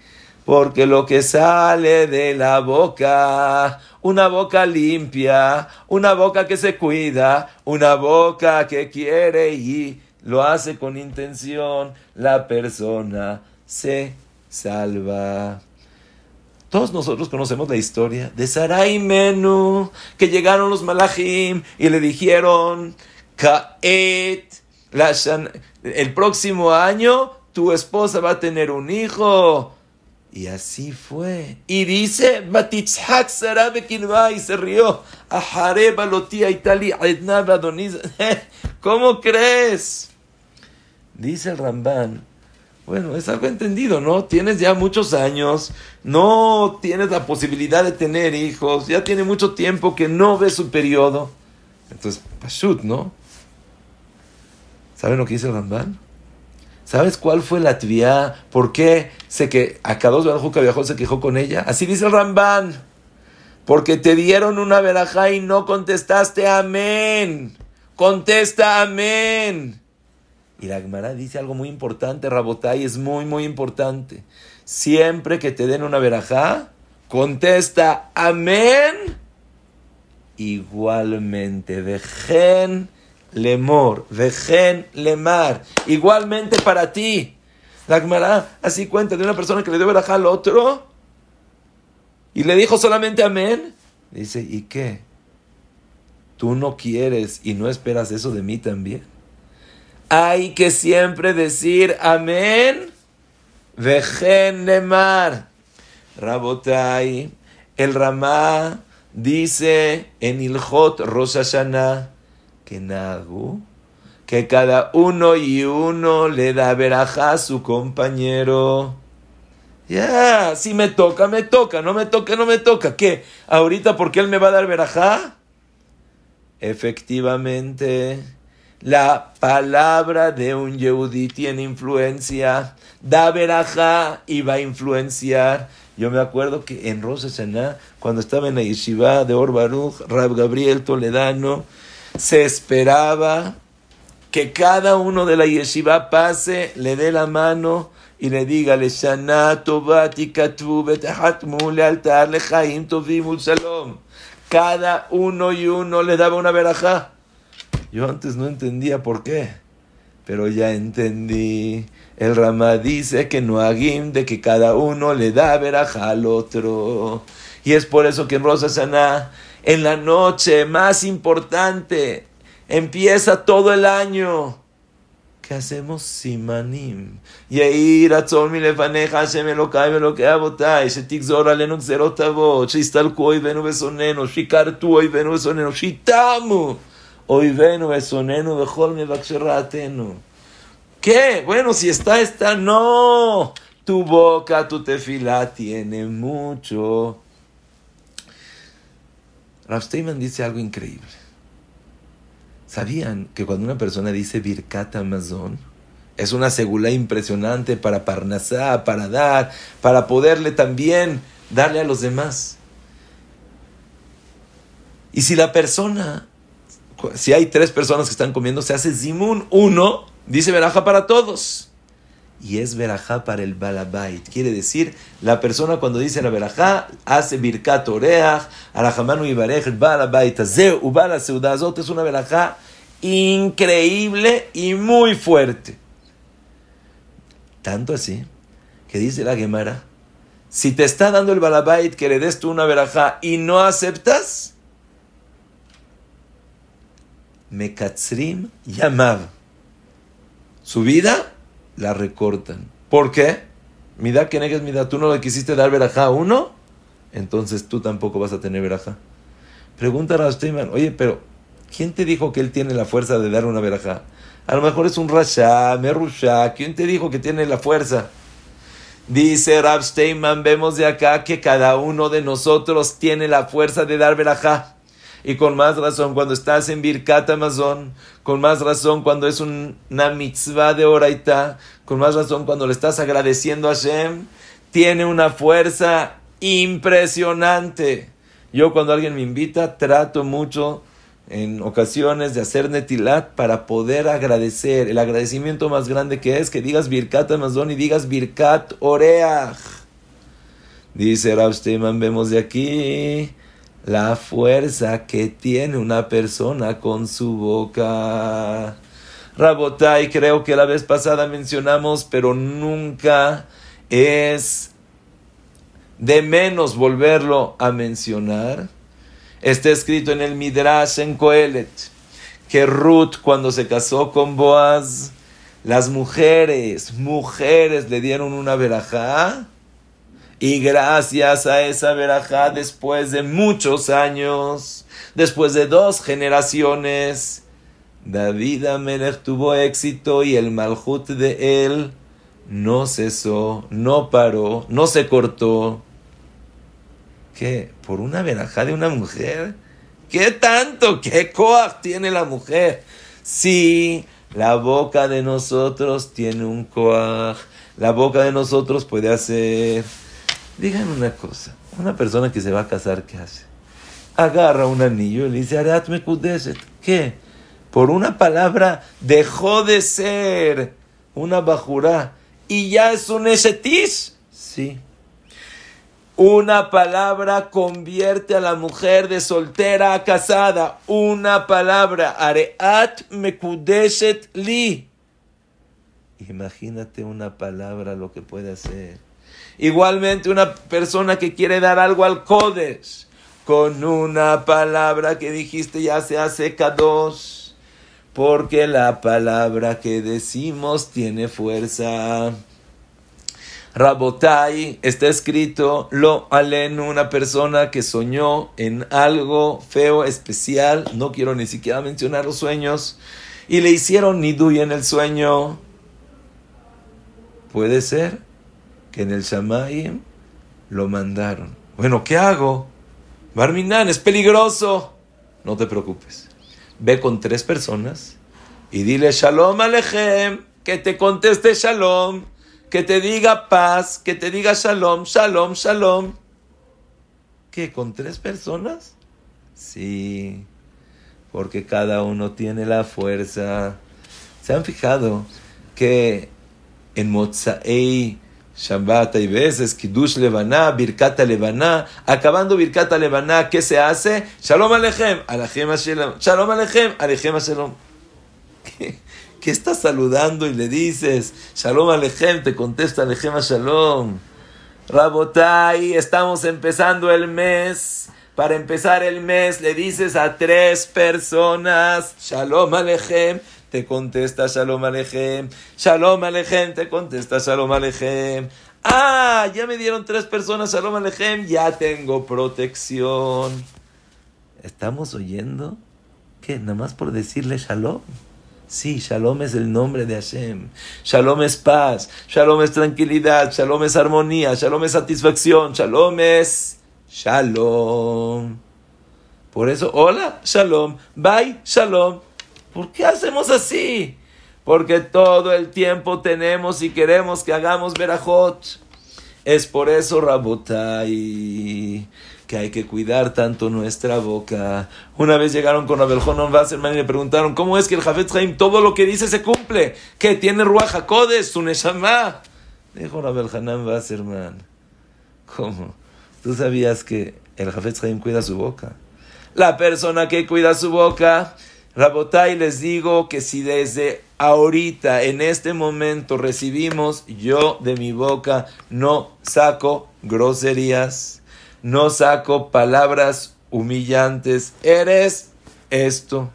porque lo que sale de la boca, una boca limpia, una boca que se cuida, una boca que quiere y lo hace con intención, la persona se salva. Todos nosotros conocemos la historia de Sarai Menú, que llegaron los malachim y le dijeron, Kaet, el próximo año tu esposa va a tener un hijo. Y así fue. Y dice, y se rió. ¿Cómo crees? Dice el Ramban. Bueno, es algo entendido, ¿no? Tienes ya muchos años, no tienes la posibilidad de tener hijos, ya tiene mucho tiempo que no ve su periodo. Entonces, pashut, ¿no? ¿Saben lo que dice el Ramban? ¿Sabes cuál fue la tviá? ¿Por qué sé que a dos Baruj viajó se quejó con ella? Así dice el Ramban. Porque te dieron una verajá y no contestaste amén. Contesta amén. Y la Gemara dice algo muy importante, Rabotay, es muy, muy importante. Siempre que te den una verajá, contesta amén. Igualmente, dejen lemor, vejen lemar. Igualmente para ti. La Gemara así cuenta de una persona que le dio verajá al otro y le dijo solamente amén. Dice, ¿y qué? ¿Tú no quieres y no esperas eso de mí también? Hay que siempre decir amén, vejen lemar. Rabotai, el Ramá dice en Ilhot Rosh Hashanah, que Nagu, que cada uno y uno le da verajá a su compañero. Ya, si me toca, me toca, no me toca, no me toca. ¿Qué? ¿Ahorita porque él me va a dar verajá? Efectivamente, la palabra de un Yehudi tiene influencia. Da verajá y va a influenciar. Yo me acuerdo que en Rosa cuando estaba en la yeshiva de Orbaruch, Rab Gabriel Toledano, se esperaba que cada uno de la yeshiva pase, le dé la mano y le diga, le altar le shalom. Cada uno y uno le daba una verajá. Yo antes no entendía por qué, pero ya entendí. El Ramá dice que no hagim de que cada uno le da verajá al otro. Y es por eso que en Rosa Saná, en la noche más importante, Empieza todo el año. ¿Qué hacemos? Simanim. Yehi ratzon מלפניך השם אלוקיי ואלוקי אבותיי, שתגזור עלינו גזרות אבות, שיסתלקו אויבינו ושונאינו, שיכרתו אויבינו ושונאינו, שיתמו Oivenu, Besonenu, Bejolme, Baksheraatenu. ¿Qué? Bueno, si está, está. No. Tu boca, tu tefila tiene mucho. Rav Steinman dice algo increíble. ¿Sabían que cuando una persona dice Birkat Amazon, es una segula impresionante para Parnasá, para dar, para poderle también darle a los demás? Y si la persona si hay tres personas que están comiendo, se hace Zimun, uno dice Veraja para todos. Y es Verajá para el Balabait. Quiere decir, la persona cuando dice la Verajá hace Birkat Oreach, Arahamanu Ibarej, Balabait, Azeu, Ubala Seudazot, es una Verajá increíble y muy fuerte. Tanto así que dice la Gemara, si te está dando el balabait que le des tú una verajá y no aceptas, Mekatzrim Yamav. Su vida la recortan. ¿Por qué? Mira que negas mira, tú no le quisiste dar verajá a uno, entonces tú tampoco vas a tener verajá. Pregunta a Rasteiman, oye, pero ¿Quién te dijo que él tiene la fuerza de dar una verajá? A lo mejor es un rasha, merusha. ¿Quién te dijo que tiene la fuerza? Dice Rab Steinman, vemos de acá que cada uno de nosotros tiene la fuerza de dar verajá. Y con más razón cuando estás en Birkat Amazon, con más razón cuando es una mitzvah de oraita, con más razón cuando le estás agradeciendo a Hashem, tiene una fuerza impresionante. Yo cuando alguien me invita trato mucho en ocasiones de hacer netilat para poder agradecer. El agradecimiento más grande que es que digas Birkat Amazon y digas Birkat Oreach. Dice Rav vemos de aquí la fuerza que tiene una persona con su boca. Rabotai, creo que la vez pasada mencionamos, pero nunca es de menos volverlo a mencionar Está escrito en el Midrash en Coelet que Ruth cuando se casó con Boaz, las mujeres, mujeres le dieron una verajá y gracias a esa verajá después de muchos años, después de dos generaciones, David Amelech tuvo éxito y el malhut de él no cesó, no paró, no se cortó. ¿Qué? ¿Por una verajá de una mujer? ¿Qué tanto? ¿Qué coag tiene la mujer? Sí, la boca de nosotros tiene un coag. La boca de nosotros puede hacer. Díganme una cosa. Una persona que se va a casar, ¿qué hace? Agarra un anillo y le dice, Aratme kudeset. ¿Qué? Por una palabra dejó de ser una bajura y ya es un esetish. Sí. Una palabra convierte a la mujer de soltera a casada. Una palabra. Areat mekudeshet li. Imagínate una palabra lo que puede hacer. Igualmente una persona que quiere dar algo al Kodesh. Con una palabra que dijiste ya se hace dos. Porque la palabra que decimos tiene fuerza. Rabotai está escrito lo alen una persona que soñó en algo feo, especial, no quiero ni siquiera mencionar los sueños, y le hicieron nidui en el sueño. Puede ser que en el Shamayim lo mandaron. Bueno, ¿qué hago? Barminan, es peligroso. No te preocupes. Ve con tres personas y dile Shalom Alechem, que te conteste Shalom que te diga paz, que te diga shalom, shalom, shalom. ¿Qué? ¿Con tres personas? Sí. porque cada uno tiene la fuerza. ¿Se han fijado que en Mozaei Shabbat hay veces, Kiddush Levaná, Birkata Levaná, acabando Birkata Levaná, ¿qué se hace? Shalom Alechem, Alechem Shalom, Shalom Alechem, Alechem Shalom. ¿Qué, ¿Qué estás saludando y le dices? Shalom Alechem, te contesta Alechem Shalom. Rabotai, estamos empezando el mes. Para empezar el mes le dices a tres personas, Shalom Alechem, te contesta Shalom Alechem. Shalom Alechem, te contesta Shalom Alechem. Ah, ya me dieron tres personas Shalom Alechem, ya tengo protección. ¿Estamos oyendo? ¿Qué? Nada más por decirle Shalom. Sí, Shalom es el nombre de Hashem. Shalom es paz. Shalom es tranquilidad. Shalom es armonía. Shalom es satisfacción. Shalom es Shalom. Por eso, hola, Shalom. Bye, Shalom. ¿Por qué hacemos así? Porque todo el tiempo tenemos y queremos que hagamos verajot. Es por eso, Rabotai, que hay que cuidar tanto nuestra boca. Una vez llegaron con Abel Jonon Wasserman y le preguntaron, ¿cómo es que el Jafet Chaim todo lo que dice se cumple? ¿Qué tiene Ruach HaKodesh, su Neshama? Dijo Abel Hanan Wasserman, ¿cómo? ¿Tú sabías que el Jafet Chaim cuida su boca? La persona que cuida su boca Rabotai, les digo que si desde ahorita, en este momento, recibimos, yo de mi boca no saco groserías, no saco palabras humillantes. Eres esto.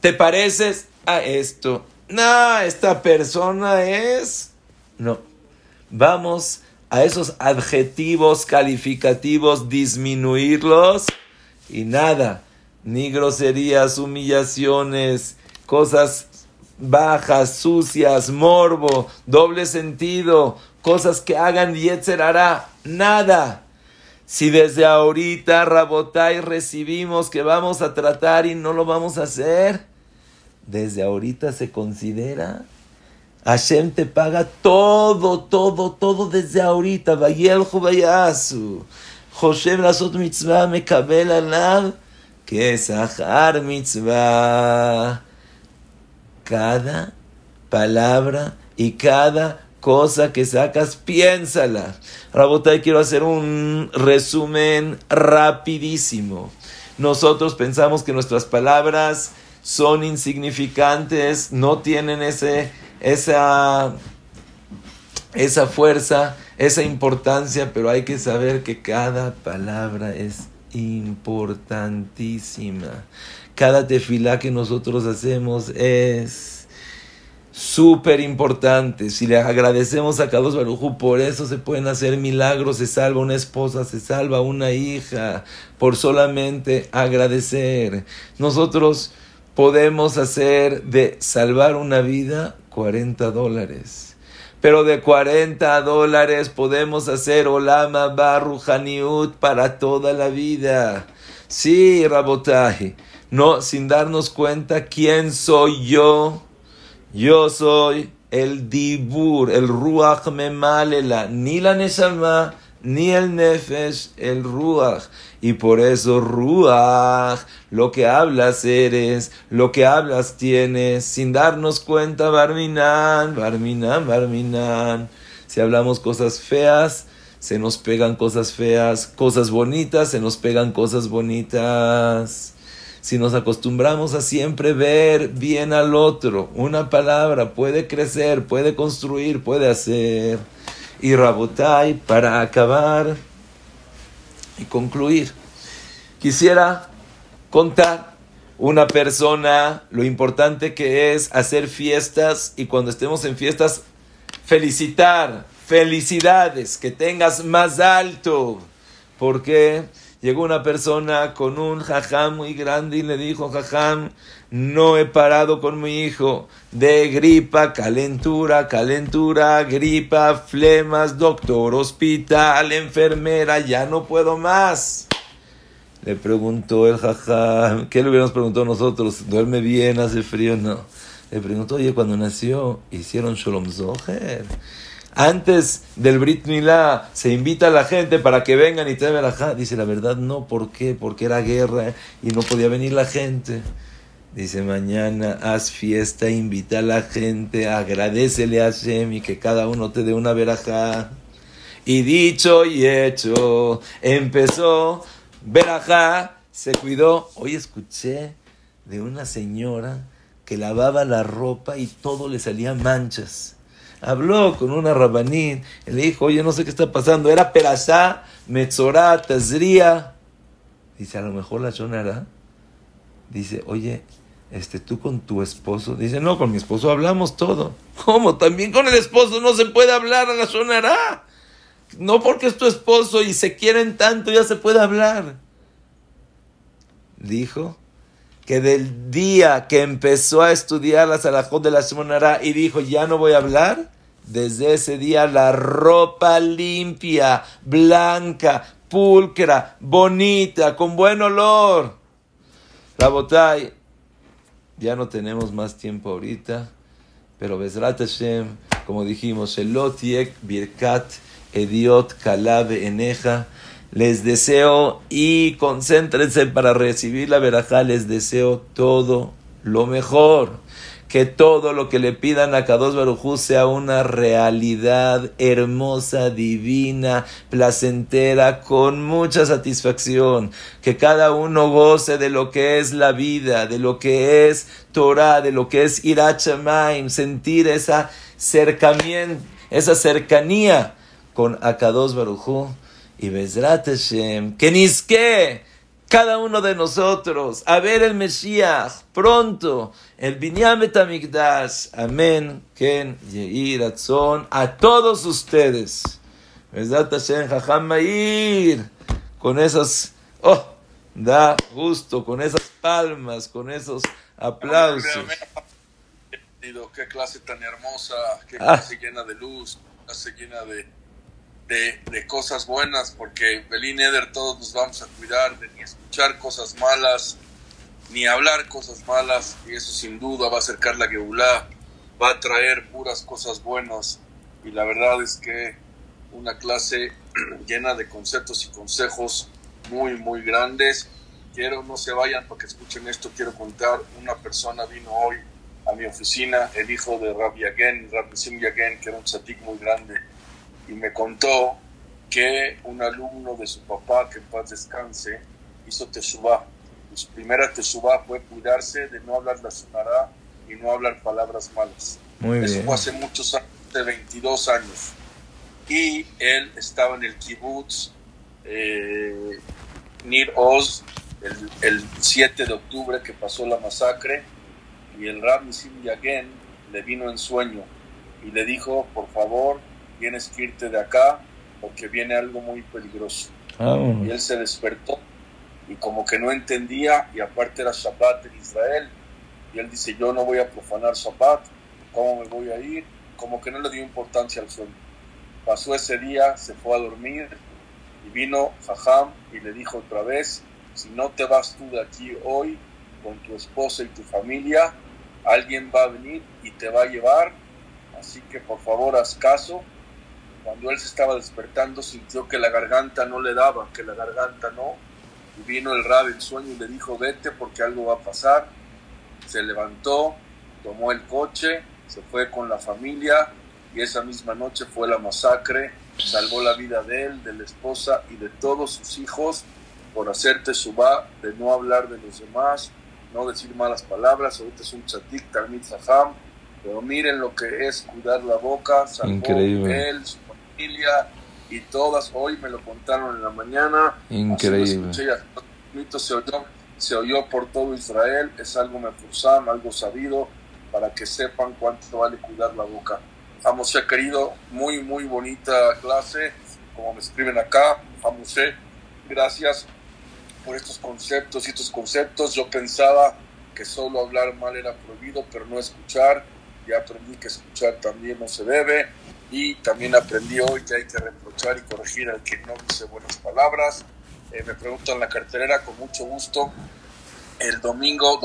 ¿Te pareces a esto? No, esta persona es... No. Vamos a esos adjetivos calificativos, disminuirlos y nada ni groserías, humillaciones, cosas bajas, sucias, morbo, doble sentido, cosas que hagan hará nada. Si desde ahorita, Rabotai, recibimos que vamos a tratar y no lo vamos a hacer, desde ahorita se considera, Hashem te paga todo, todo, todo desde ahorita. Vayel Jubayasu. Joshem Lasot Mitzvah Mekabel que Sahar Mitzvah. Cada palabra y cada cosa que sacas, piénsala. Rabotai, quiero hacer un resumen rapidísimo. Nosotros pensamos que nuestras palabras son insignificantes, no tienen ese, esa, esa fuerza, esa importancia, pero hay que saber que cada palabra es importantísima. Cada tefilá que nosotros hacemos es súper importante. Si le agradecemos a Kadosh Barujú, por eso se pueden hacer milagros, se salva una esposa, se salva una hija, por solamente agradecer. Nosotros podemos hacer de salvar una vida 40 dólares pero de 40 dólares podemos hacer Olama Barruhaniut para toda la vida. Sí, Rabotai, no, sin darnos cuenta quién soy yo. Yo soy el Dibur, el Ruach Memalela, ni la Neshama, ni el Nefesh, el Ruach. Y por eso Ruach, lo que hablas eres, lo que hablas tienes, sin darnos cuenta, Barminan, Barminan, Barminan. Si hablamos cosas feas, se nos pegan cosas feas, cosas bonitas, se nos pegan cosas bonitas. Si nos acostumbramos a siempre ver bien al otro, una palabra puede crecer, puede construir, puede hacer. Y Rabotai, para acabar, y concluir. Quisiera contar una persona lo importante que es hacer fiestas y cuando estemos en fiestas felicitar, felicidades, que tengas más alto. Porque llegó una persona con un jajam muy grande y le dijo, jajam, no he parado con mi hijo de gripa, calentura, calentura, gripa, flemas, doctor, hospital, enfermera, ya no puedo más. Le preguntó el jajam, ¿qué le hubiéramos preguntado nosotros? ¿Duerme bien, hace frío? No. Le preguntó, oye, cuando nació, hicieron Sholom Zoher. Antes del Brit Milá se invita a la gente para que vengan y te la Dice, la verdad no, ¿por qué? Porque era guerra y no podía venir la gente. Dice, mañana haz fiesta, invita a la gente, agradecele a Shem y que cada uno te dé una verajá. Y dicho y hecho, empezó verajá, se cuidó. Hoy escuché de una señora que lavaba la ropa y todo le salían manchas. Habló con una rabanín y le dijo, oye, no sé qué está pasando. Era perasá, metzorá, tazría. Dice, a lo mejor la sonará. Dice, oye, este, tú con tu esposo. Dice, no, con mi esposo hablamos todo. ¿Cómo? También con el esposo no se puede hablar a la sonará. No porque es tu esposo y se quieren tanto, ya se puede hablar. Dijo que del día que empezó a estudiar la Salahot de la sonará y dijo, ya no voy a hablar, desde ese día la ropa limpia, blanca, pulcra, bonita, con buen olor. La botay ya no tenemos más tiempo ahorita, pero Bezrat Hashem, como dijimos, Elotiek Birkat Ediot Kalabe Eneja, les deseo y concéntrense para recibir la verajá, les deseo todo lo mejor. Que todo lo que le pidan a Kadosh Barujú sea una realidad hermosa, divina, placentera, con mucha satisfacción. Que cada uno goce de lo que es la vida, de lo que es Torah, de lo que es Irachamaim, sentir esa cercamiento, esa cercanía con Akados Barujú y Bezrat Hashem. Que nisque cada uno de nosotros a ver el Mesías pronto, el Binyamet Betamigdash. Amén. Ken. A todos ustedes. Besat Hashem Jajam Mair. Con esas. Oh, da gusto. Con esas palmas. Con esos aplausos. Qué clase tan hermosa. Qué ah. clase llena de luz. Clase llena de de, cosas buenas, porque Belín Eder todos nos vamos a cuidar de ni escuchar cosas malas, ni hablar cosas malas, y eso sin duda va a acercar la Geulá, va a traer puras cosas buenas, y la verdad es que una clase llena de conceptos y consejos muy, muy grandes. Quiero, no se vayan para que escuchen esto, quiero contar, una persona vino hoy a mi oficina, el hijo de Rabbi Yagen, Rabbi Sim Yagen, que era un tzatik muy grande, y me contó que un alumno de su papá, que en paz descanse, hizo tesubá. Su primera tesubá fue cuidarse de no hablar la sonará y no hablar palabras malas. Eso fue hace muchos años, de 22 años. Y él estaba en el kibbutz eh, Nir Oz el, el, 7 de octubre que pasó la masacre y el Rabbi Sim Yagen le vino en sueño y le dijo, por favor, tienes que irte de acá porque viene algo muy peligroso. Ah, y él se despertó y como que no entendía y aparte era Shabbat en Israel y él dice yo no voy a profanar Shabbat, ¿cómo me voy a ir? Como que no le dio importancia al sueño. Pasó ese día, se fue a dormir y vino Jajam y le dijo otra vez, si no te vas tú de aquí hoy con tu esposa y tu familia, alguien va a venir y te va a llevar, así que por favor haz caso cuando él se estaba despertando sintió que la garganta no le daba, que la garganta no. Y vino el rab en sueño y le dijo, vete porque algo va a pasar. Se levantó, tomó el coche, se fue con la familia y esa misma noche fue la masacre. Salvó la vida de él, de la esposa y de todos sus hijos por hacerte subá, de no hablar de los demás, no decir malas palabras. Ahorita es un chatik, talmid zaham, pero miren lo que es cuidar la boca, salvó Increíble. él, y todas hoy me lo contaron en la mañana. Increíble. se oyó, se oyó por todo Israel, es algo mefusam, algo sabido, para que sepan cuánto vale cuidar la boca. Vamos, querido, muy, muy bonita clase, como me escriben acá. Vamos, gracias por estos conceptos y estos conceptos. Yo pensaba que solo hablar mal era prohibido, pero no escuchar. Ya aprendí que escuchar también no se debe y también aprendí hoy que hay que reprochar y corregir al que no dice buenas palabras. Eh, me preguntan la carterera con mucho gusto. El domingo,